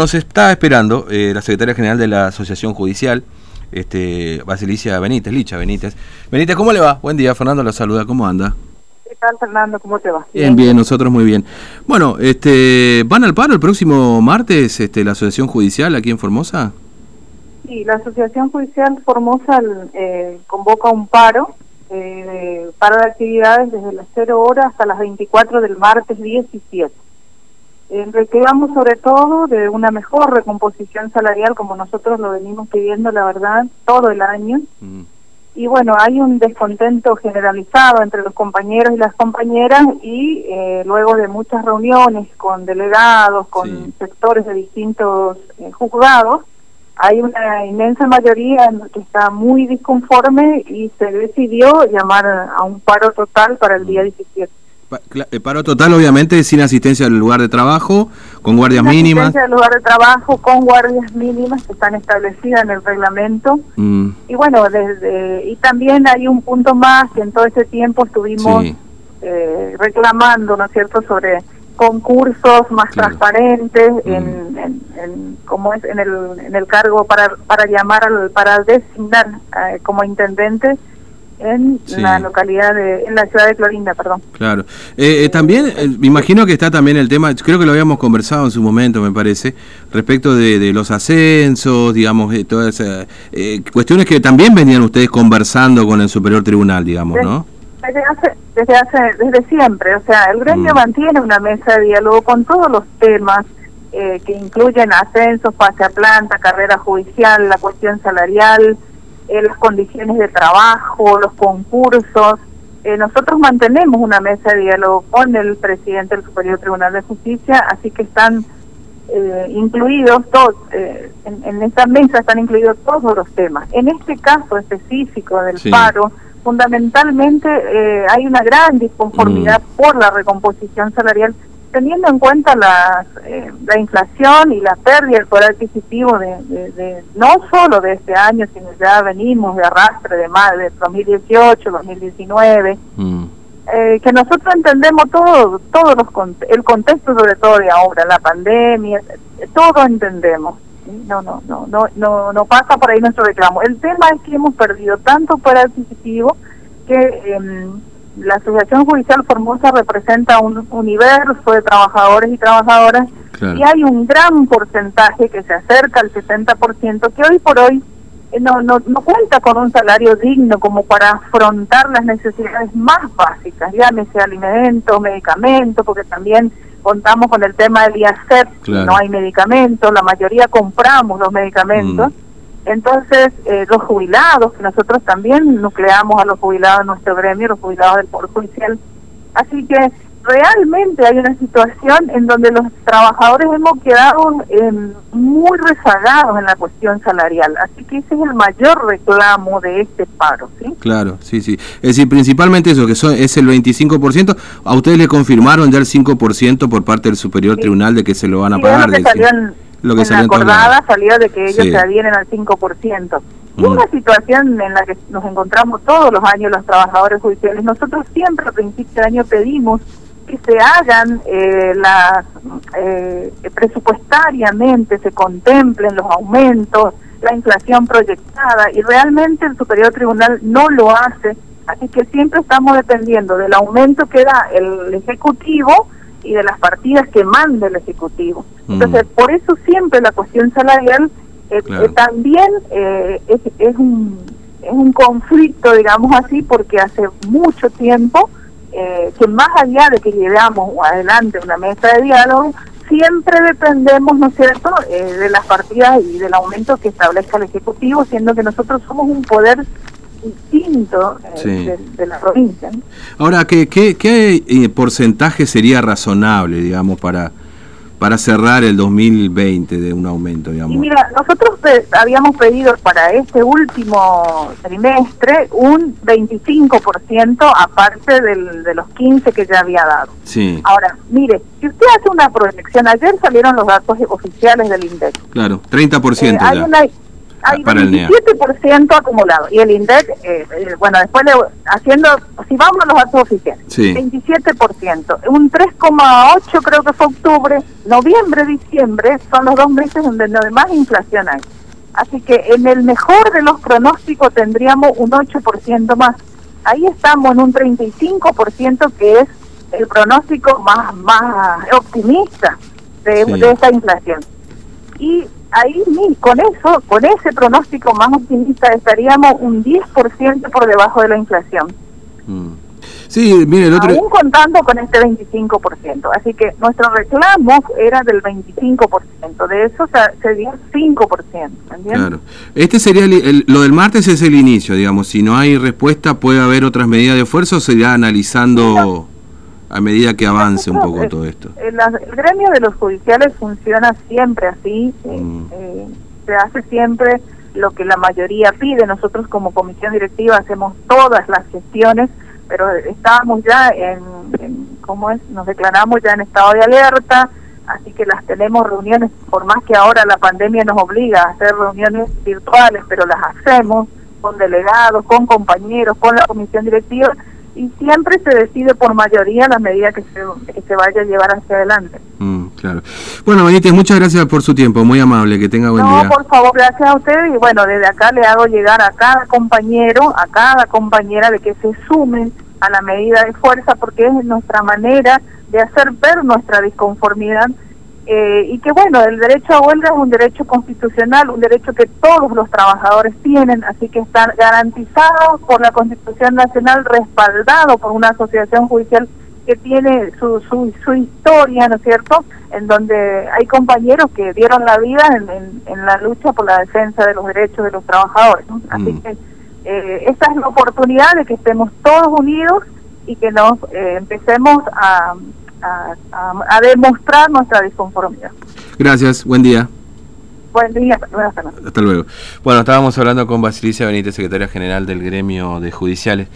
nos está esperando eh, la secretaria general de la Asociación Judicial, este, Basilicia Benítez, Licha Benítez. Benítez, ¿cómo le va? Buen día, Fernando la saluda, ¿cómo anda? ¿Qué tal, Fernando? ¿Cómo te va? Bien, bien, nosotros muy bien. Bueno, este, ¿van al paro el próximo martes este, la Asociación Judicial aquí en Formosa? Sí, la Asociación Judicial Formosa eh, convoca un paro, eh, paro de actividades desde las 0 horas hasta las 24 del martes 17. Eh, reclamamos sobre todo de una mejor recomposición salarial como nosotros lo venimos pidiendo, la verdad, todo el año. Mm. Y bueno, hay un descontento generalizado entre los compañeros y las compañeras y eh, luego de muchas reuniones con delegados, con sectores de distintos eh, juzgados, hay una inmensa mayoría que está muy disconforme y se decidió llamar a un paro total para el día 17. Eh, paro total, obviamente, sin asistencia al lugar de trabajo, con guardias sin mínimas. Asistencia al lugar de trabajo, con guardias mínimas que están establecidas en el reglamento. Mm. Y bueno, desde y también hay un punto más que en todo ese tiempo estuvimos eh, reclamando, ¿no es cierto?, sobre concursos más transparentes mm. en, en, como es en el en el cargo para para llamar al, para designar eh, como intendente en la localidad de, en la ciudad de Clorinda, perdón. Claro. Eh, eh, también, eh, me imagino que está también el tema, creo que lo habíamos conversado en su momento, me parece, respecto de, los ascensos, digamos, todas esas cuestiones que también venían ustedes conversando con el Superior Tribunal, digamos, ¿no? Desde hace, desde hace, desde siempre, o sea, el gremio mm. mantiene una mesa de diálogo con todos los temas que incluyen ascensos, pase a planta, carrera judicial, la cuestión salarial, eh, las condiciones de trabajo, los concursos. Eh, nosotros mantenemos una mesa de diálogo con el presidente del Superior Tribunal de Justicia, así que están eh, incluidos todos, en, en, esta mesa están incluidos todos los temas. En este caso específico del paro, fundamentalmente hay una gran disconformidad mm. por la recomposición salarial teniendo en cuenta la, eh, la inflación y la pérdida del poder adquisitivo de, no solo de este año, sino ya venimos de arrastre de más de 2018, 2019, mm. eh, que nosotros entendemos todo, todos los el contexto sobre todo de ahora, la pandemia, todo entendemos. No, no, no, no, no, no pasa por ahí nuestro reclamo. El tema es que hemos perdido tanto poder adquisitivo que eh, la Asociación Judicial Formosa representa un universo de trabajadores y trabajadoras y hay un gran porcentaje que se acerca al 60% que hoy por hoy eh, no, no, no cuenta con un salario digno como para afrontar las necesidades más básicas, llámese alimentos, medicamentos, porque también contamos con el tema del IACEP, no hay medicamentos, la mayoría compramos los medicamentos. Mm. Entonces, eh, los jubilados, que nosotros también nucleamos a los jubilados de nuestro gremio, los jubilados del Poder Judicial. Así que realmente hay una situación en donde los trabajadores hemos quedado em, muy rezagados en la cuestión salarial. Así que ese es el mayor reclamo de este paro. ¿sí? Claro, sí, sí. Es decir, principalmente eso, que son, es el 25%. ¿A ustedes le confirmaron ya el 5% por parte del Superior Tribunal de que se lo van a pagar? Lo que en la acordada salió de que ellos se adhieren al 5%. Y una mm. situación en la que nos encontramos todos los años los trabajadores judiciales. Nosotros siempre a principio de año pedimos que se hagan eh, las eh, presupuestariamente se contemplen los aumentos, la inflación proyectada y realmente el Superior Tribunal no lo hace, así que siempre estamos dependiendo del aumento que da el Ejecutivo y de las partidas que manda el Ejecutivo. Mm. Entonces, por eso siempre la cuestión salarial eh, eh, también eh, es, es, un, es un conflicto, digamos así, porque hace mucho tiempo que más allá de que llevamos adelante una mesa de diálogo, siempre dependemos, ¿no es cierto?, de las partidas y del aumento que establezca el Ejecutivo, siendo que nosotros somos un poder distinto eh, de, la provincia. Ahora, ¿qué, qué, qué eh, porcentaje sería razonable, digamos, para para cerrar el 2020 de un aumento, digamos? mira, nosotros habíamos pedido para este último trimestre un 25% aparte del, de los 15 que ya había dado. Sí. Ahora, mire, si usted hace una proyección, ayer salieron los datos oficiales del INDEC. Claro, 30% eh, hay Una, hay 27% acumulado. Y el INDEC, eh, eh, bueno, después le, haciendo, si vamos a los datos oficiales, 27%. Un 3,8 creo que fue octubre, noviembre, diciembre, son los dos meses donde más inflación hay. Así que en el mejor de los pronósticos tendríamos un 8% más. Ahí estamos en un 35% que es el pronóstico más, más optimista de, de esta inflación. Y ahí con eso, con ese pronóstico más optimista, estaríamos un 10% por debajo de la inflación. Mm. Sí, mire, el otro... Aún contando con este 25%. Así que nuestro reclamo era del 25%. De eso se, dio 5%. Claro. Este sería, lo del martes es el inicio, digamos. Si no hay respuesta, puede haber otras medidas de esfuerzo, se irá analizando a medida que avance un poco todo esto. El, gremio de los judiciales funciona siempre así. Eh, mm. eh, se hace siempre lo que la mayoría pide. Nosotros como comisión directiva hacemos todas las gestiones pero estábamos ya en, ¿cómo es? Nos declaramos ya en estado de alerta, así que las tenemos reuniones, por más que ahora la pandemia nos obliga a hacer reuniones virtuales, pero las hacemos con delegados, con compañeros, con la comisión directiva, y siempre se decide por mayoría la medida que se, que se vaya a llevar hacia adelante. Mm, claro. Bueno, Benítez, muchas gracias por su tiempo, muy amable, que tenga buen día. No, por favor, gracias a usted y bueno, desde acá le hago llegar a cada compañero, a cada compañera de que se sumen a la medida de fuerza porque es nuestra manera de hacer ver nuestra disconformidad eh, y que bueno, el derecho a huelga es un derecho constitucional, un derecho que todos los trabajadores tienen, así que está garantizado por la Constitución Nacional, respaldado por una asociación judicial que tiene su, su, su historia, ¿no es cierto?, en donde hay compañeros que dieron la vida en, en, la lucha por la defensa de los derechos de los trabajadores. Así mm. que eh, esta es la oportunidad de que estemos todos unidos y que nos eh, empecemos a, a, demostrar nuestra disconformidad. Gracias, buen día. Buen día, Hasta luego. Bueno, estábamos hablando con Basilicia Benítez, secretaria general del gremio de judiciales.